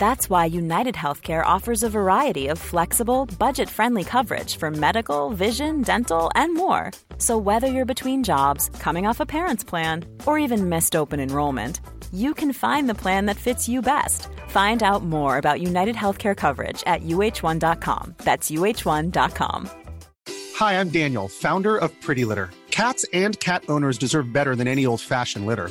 That's why United Healthcare offers a variety of flexible, budget friendly coverage for medical, vision, dental, and more. So, whether you're between jobs, coming off a parent's plan, or even missed open enrollment, you can find the plan that fits you best. Find out more about United Healthcare coverage at uh1.com. That's uh1.com. Hi, I'm Daniel, founder of Pretty Litter. Cats and cat owners deserve better than any old fashioned litter.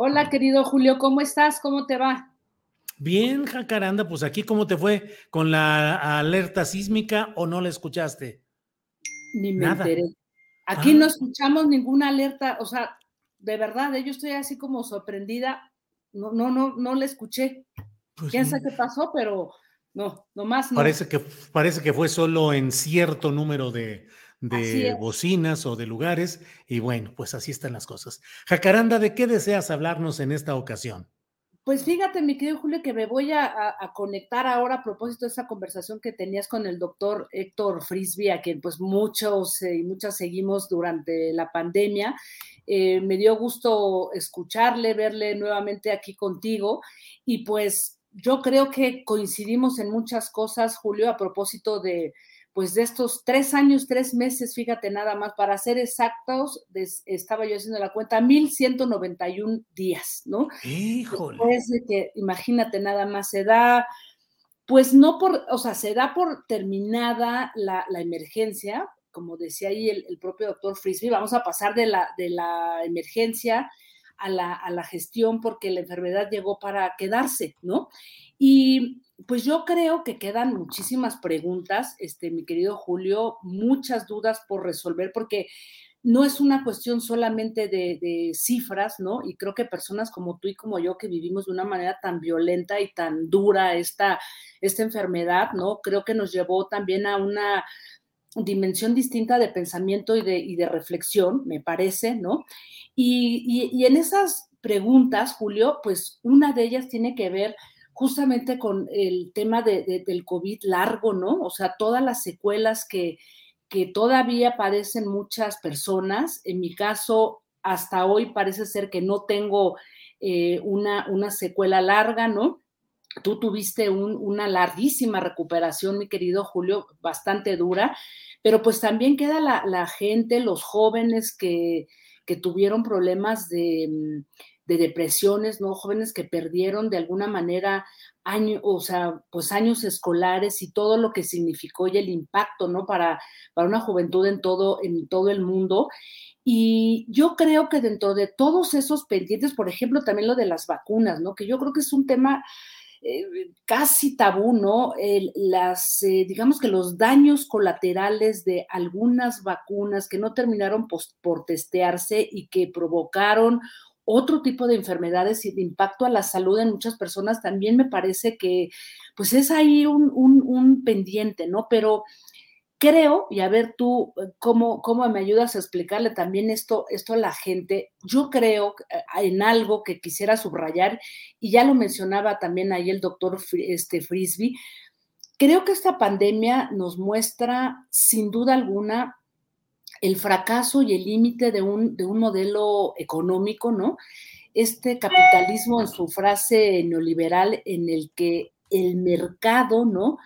Hola, querido Julio, ¿cómo estás? ¿Cómo te va? Bien, Jacaranda, pues aquí, ¿cómo te fue con la alerta sísmica o no la escuchaste? Ni me enteré. Aquí no escuchamos ninguna alerta, o sea, de verdad, yo estoy así como sorprendida. No, no, no, no la escuché. Pues ¿Quién sabe qué pasó? Pero no, nomás no. Parece que, parece que fue solo en cierto número de, de bocinas o de lugares. Y bueno, pues así están las cosas. Jacaranda, ¿de qué deseas hablarnos en esta ocasión? Pues fíjate, mi querido Julio, que me voy a, conectar ahora a propósito de esa conversación que tenías con el doctor Héctor Frisby, a quien pues muchos y muchas seguimos durante la pandemia. Eh, me dio gusto escucharle, verle nuevamente aquí contigo y pues yo creo que coincidimos en muchas cosas, Julio, a propósito de, pues de estos tres años, tres meses, fíjate nada más, para ser exactos, estaba yo haciendo la cuenta, 1191 días, ¿no? Híjole. Después de que, imagínate nada más, se da, pues no por, o sea, se da por terminada la, emergencia, como decía ahí el, propio doctor Frisby, vamos a pasar de la, de la emergencia a la, a la gestión porque la enfermedad llegó para quedarse, ¿no? Y pues yo creo que quedan muchísimas preguntas, este, mi querido Julio, muchas dudas por resolver, porque no es una cuestión solamente de, cifras, ¿no? Y creo que personas como tú y como yo que vivimos de una manera tan violenta y tan dura esta, esta enfermedad, ¿no? Creo que nos llevó también a una dimensión distinta de pensamiento y de, reflexión, me parece, ¿no? Y, en esas preguntas, Julio, pues una de ellas tiene que ver justamente con el tema de, del COVID largo, ¿no? O sea, todas las secuelas que, que todavía padecen muchas personas. En mi caso, hasta hoy parece ser que no tengo eh, una, secuela larga, ¿no? Tú tuviste una larguísima recuperación, mi querido Julio, bastante dura, pero pues también queda la, la gente, los jóvenes que, que tuvieron problemas de de depresiones, ¿no? Jóvenes que perdieron de alguna manera años, o sea, pues años escolares y todo lo que significó y el impacto, ¿no? Para, para una juventud en todo, en todo el mundo. Y yo creo que dentro de todos esos pendientes, por ejemplo, también lo de las vacunas, ¿no? Que yo creo que es un tema eh, casi tabú, ¿no? las, eh, digamos que los daños colaterales de algunas vacunas que no terminaron por testearse y que provocaron otro tipo de enfermedades y de impacto a la salud en muchas personas, también me parece que pues es ahí un, pendiente, ¿no? Pero creo, y a ver tú eh, cómo, cómo me ayudas a explicarle también esto, esto a la gente, yo creo eh, en algo que quisiera subrayar, y ya lo mencionaba también ahí el doctor este, Frisby, creo que esta pandemia nos muestra sin duda alguna el fracaso y el límite de un, de un modelo económico, ¿no? Este capitalismo en su frase neoliberal en el que el mercado, ¿no?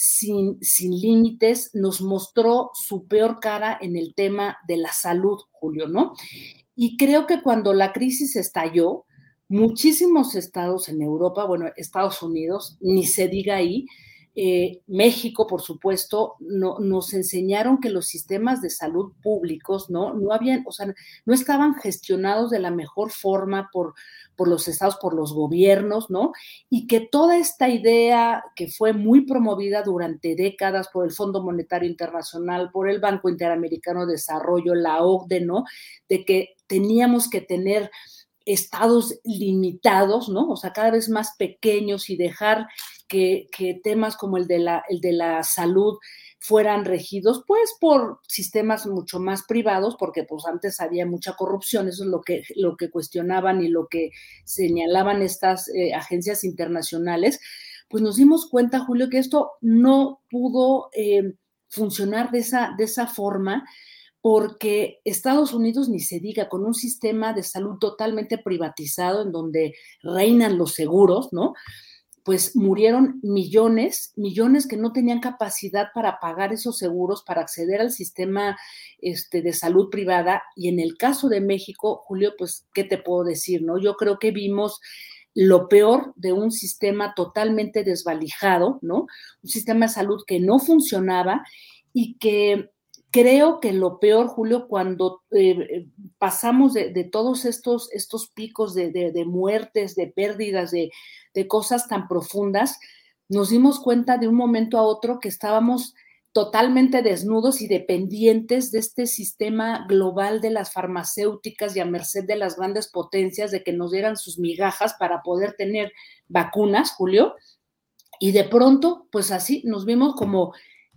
Sin, sin límites, nos mostró su peor cara en el tema de la salud, Julio, ¿no? Y creo que cuando la crisis estalló, muchísimos estados en Europa, bueno, Estados Unidos, ni se diga ahí, eh, México, por supuesto, no, nos enseñaron que los sistemas de salud públicos no, no habían, o sea, no estaban gestionados de la mejor forma por, por los estados, por los gobiernos, ¿no? Y que toda esta idea que fue muy promovida durante décadas por el Fondo Monetario Internacional, por el Banco Interamericano de Desarrollo, la OCDE, ¿no? De que teníamos que tener estados limitados, ¿no? O sea, cada vez más pequeños y dejar que, temas como el de, la, salud fueran regidos pues por sistemas mucho más privados, porque pues antes había mucha corrupción, eso es lo que, lo que cuestionaban y lo que señalaban estas eh, agencias internacionales, pues nos dimos cuenta, Julio, que esto no pudo eh, funcionar de esa, de esa forma porque Estados Unidos ni se diga con un sistema de salud totalmente privatizado en donde reinan los seguros, ¿no? Pues murieron millones, millones que no tenían capacidad para pagar esos seguros, para acceder al sistema este, de salud privada. Y en el caso de México, Julio, pues, ¿qué te puedo decir? No? Yo creo que vimos lo peor de un sistema totalmente desvalijado, ¿no? Un sistema de salud que no funcionaba y que creo que lo peor, Julio, cuando eh, pasamos de, todos estos, estos picos de, muertes, de pérdidas, de, cosas tan profundas, nos dimos cuenta de un momento a otro que estábamos totalmente desnudos y dependientes de este sistema global de las farmacéuticas y a merced de las grandes potencias de que nos dieran sus migajas para poder tener vacunas, Julio. Y de pronto, pues así nos vimos como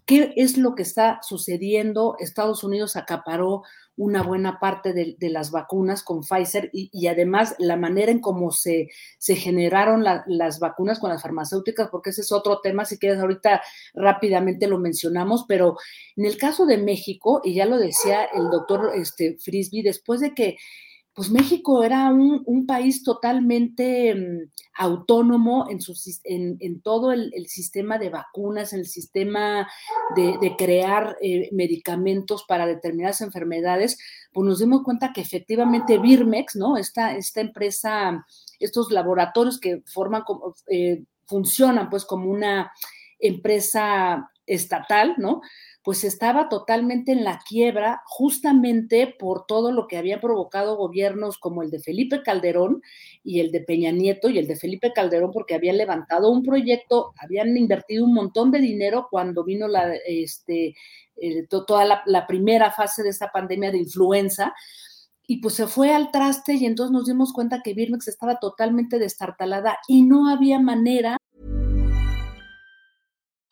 ¿Qué es lo que está sucediendo? Estados Unidos acaparó una buena parte de, las vacunas con Pfizer y, además la manera en cómo se, generaron las vacunas con las farmacéuticas, porque ese es otro tema, si quieres ahorita rápidamente lo mencionamos, pero en el caso de México, y ya lo decía el doctor este, Frisby, después de que pues México era un, país totalmente mm, autónomo en, todo el, sistema de vacunas, en el sistema de, crear eh, medicamentos para determinadas enfermedades, pues nos dimos cuenta que efectivamente Birmex, ¿no? Esta, esta empresa, estos laboratorios que forman eh, funcionan pues como una empresa estatal, ¿no? Pues estaba totalmente en la quiebra justamente por todo lo que había provocado gobiernos como el de Felipe Calderón y el de Peña Nieto y el de Felipe Calderón porque habían levantado un proyecto, habían invertido un montón de dinero cuando vino la, este, eh, toda la, la primera fase de esta pandemia de influenza y pues se fue al traste y entonces nos dimos cuenta que Birmex estaba totalmente destartalada y no había manera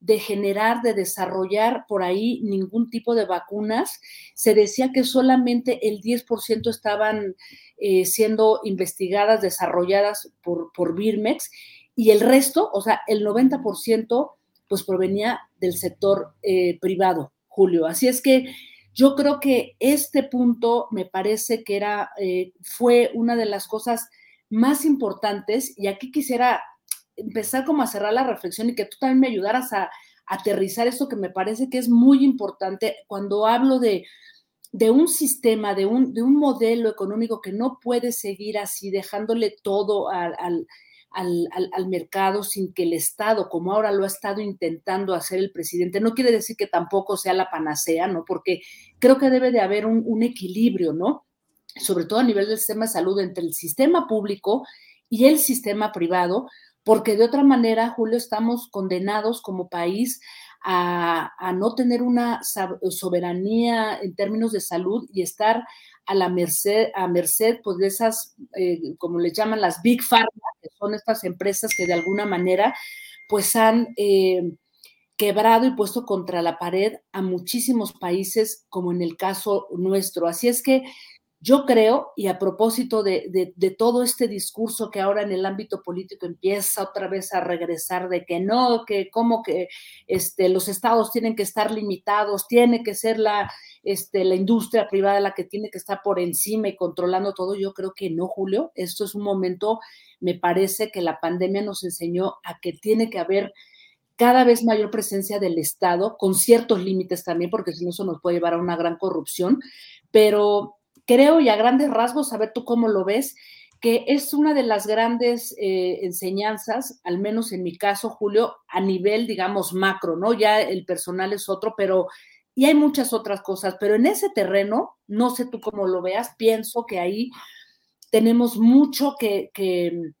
De generar, de desarrollar por ahí ningún tipo de vacunas. Se decía que solamente el 10% estaban eh, siendo investigadas, desarrolladas por, por Birmex y el resto, o sea, el 90% pues provenía del sector eh, privado, Julio. Así es que yo creo que este punto me parece que era, eh, fue una de las cosas más importantes y aquí quisiera empezar como a cerrar la reflexión y que tú también me ayudaras a, aterrizar esto que me parece que es muy importante cuando hablo de, de un sistema, de un, de un, modelo económico que no puede seguir así, dejándole todo al, al, al, mercado sin que el Estado, como ahora lo ha estado intentando hacer el presidente, no quiere decir que tampoco sea la panacea, ¿no? Porque creo que debe de haber un, un equilibrio, ¿no? Sobre todo a nivel del sistema de salud entre el sistema público y el sistema privado, porque de otra manera, Julio, estamos condenados como país a, no tener una soberanía en términos de salud y estar a la merced, a merced pues, de esas, eh, como les llaman las Big Pharma, que son estas empresas que de alguna manera pues han eh, quebrado y puesto contra la pared a muchísimos países, como en el caso nuestro. Así es que yo creo, y a propósito de, todo este discurso que ahora en el ámbito político empieza otra vez a regresar de que no, que como que este, los estados tienen que estar limitados, tiene que ser la, este, la industria privada la que tiene que estar por encima y controlando todo, yo creo que no, Julio. Esto es un momento, me parece que la pandemia nos enseñó a que tiene que haber cada vez mayor presencia del Estado, con ciertos límites también, porque si no eso nos puede llevar a una gran corrupción, pero creo y a grandes rasgos, a ver tú cómo lo ves, que es una de las grandes eh, enseñanzas, al menos en mi caso, Julio, a nivel, digamos, macro, ¿no? Ya el personal es otro, pero, y hay muchas otras cosas, pero en ese terreno, no sé tú cómo lo veas, pienso que ahí tenemos mucho que, que,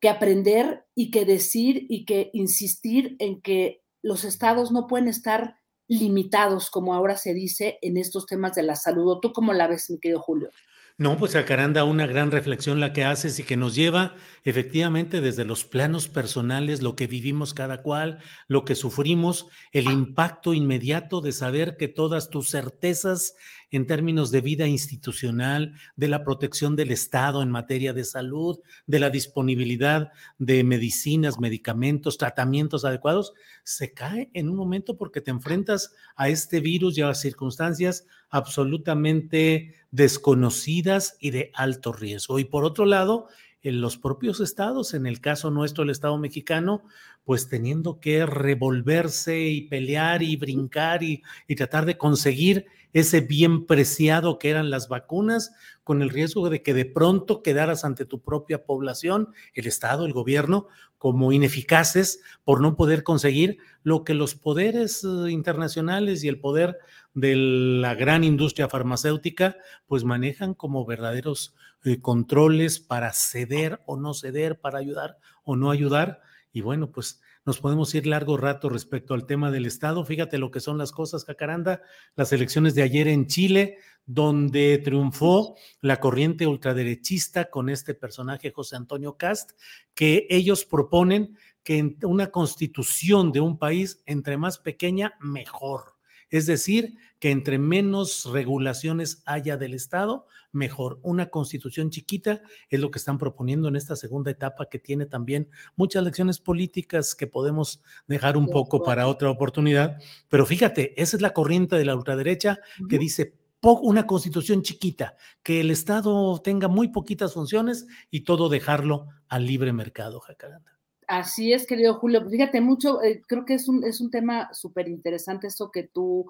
que aprender y que decir y que insistir en que los estados no pueden estar limitados, como ahora se dice, en estos temas de la salud. ¿Tú cómo la ves, mi querido Julio? No, pues Acaranda, una gran reflexión la que haces y que nos lleva efectivamente desde los planos personales, lo que vivimos cada cual, lo que sufrimos, el impacto inmediato de saber que todas tus certezas en términos de vida institucional, de la protección del Estado en materia de salud, de la disponibilidad de medicinas, medicamentos, tratamientos adecuados, se cae en un momento porque te enfrentas a este virus y a circunstancias absolutamente desconocidas y de alto riesgo. Y por otro lado, en los propios estados, en el caso nuestro, el Estado mexicano, pues teniendo que revolverse y pelear y brincar y, y tratar de conseguir ese bien preciado que eran las vacunas, con el riesgo de que de pronto quedaras ante tu propia población, el Estado, el gobierno, como ineficaces por no poder conseguir lo que los poderes eh, internacionales y el poder de la gran industria farmacéutica, pues manejan como verdaderos eh, controles para ceder o no ceder, para ayudar o no ayudar. Y bueno, pues nos podemos ir largo rato respecto al tema del Estado. Fíjate lo que son las cosas, Jacaranda. Las elecciones de ayer en Chile, donde triunfó la corriente ultraderechista con este personaje, José Antonio Cast, que ellos proponen que una constitución de un país, entre más pequeña, mejor. Es decir, que entre menos regulaciones haya del Estado, mejor. Una constitución chiquita es lo que están proponiendo en esta segunda etapa que tiene también muchas lecciones políticas que podemos dejar un poco para otra oportunidad. Pero fíjate, esa es la corriente de la ultraderecha que dice una constitución chiquita, que el Estado tenga muy poquitas funciones y todo dejarlo al libre mercado, Jacaranda. Así es, querido Julio. Fíjate mucho, eh, creo que es un, es un tema súper interesante esto que tú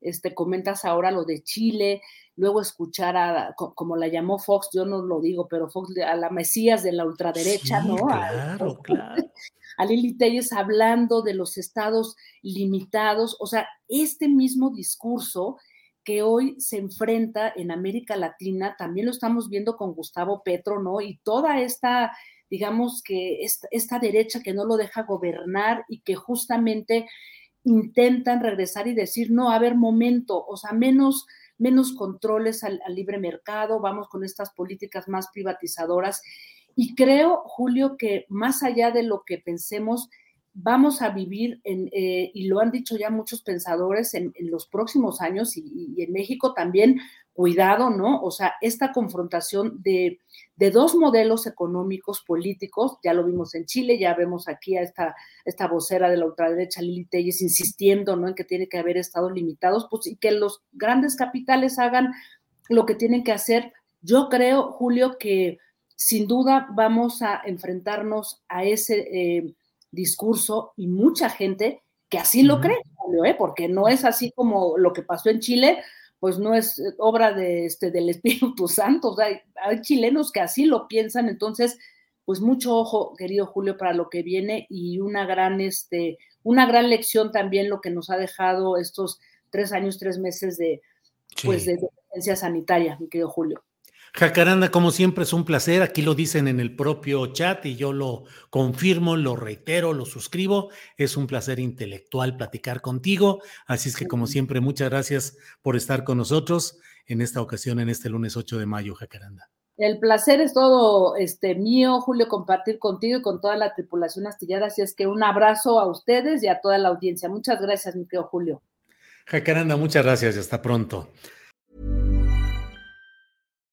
este, comentas ahora, lo de Chile, luego escuchar a, como la llamó Fox, yo no lo digo, pero Fox, a la Mesías de la ultraderecha, ¿no? Claro, a, claro. A Lili Telles hablando de los estados limitados, o sea, este mismo discurso que hoy se enfrenta en América Latina, también lo estamos viendo con Gustavo Petro, ¿no? Y toda esta digamos que esta, derecha que no lo deja gobernar y que justamente intentan regresar y decir, no, a ver, momento, o sea, menos, menos controles al, libre mercado, vamos con estas políticas más privatizadoras. Y creo, Julio, que más allá de lo que pensemos, vamos a vivir, en, eh, y lo han dicho ya muchos pensadores, en, los próximos años y, en México también, cuidado, ¿no? O sea, esta confrontación de, dos modelos económicos políticos, ya lo vimos en Chile, ya vemos aquí a esta, esta vocera de la ultraderecha, Lili Telles, insistiendo, ¿no? En que tiene que haber estados limitados, pues y que los grandes capitales hagan lo que tienen que hacer. Yo creo, Julio, que sin duda vamos a enfrentarnos a ese eh, discurso y mucha gente que así lo cree, ¿eh? porque no es así como lo que pasó en Chile, pues no es eh, obra de, este, del Espíritu Santo. O sea, hay, chilenos que así lo piensan, entonces, pues mucho ojo, querido Julio, para lo que viene y una gran, este, una gran lección también lo que nos ha dejado estos tres años, tres meses de, pues, de sanitaria, mi querido Julio. Jacaranda, como siempre, es un placer. Aquí lo dicen en el propio chat y yo lo confirmo, lo reitero, lo suscribo. Es un placer intelectual platicar contigo. Así es que, como siempre, muchas gracias por estar con nosotros en esta ocasión, en este lunes 8 de mayo, Jacaranda. El placer es todo este mío, Julio, compartir contigo y con toda la tripulación astillada. Así es que un abrazo a ustedes y a toda la audiencia. Muchas gracias, mi querido Julio. Jacaranda, muchas gracias y hasta pronto.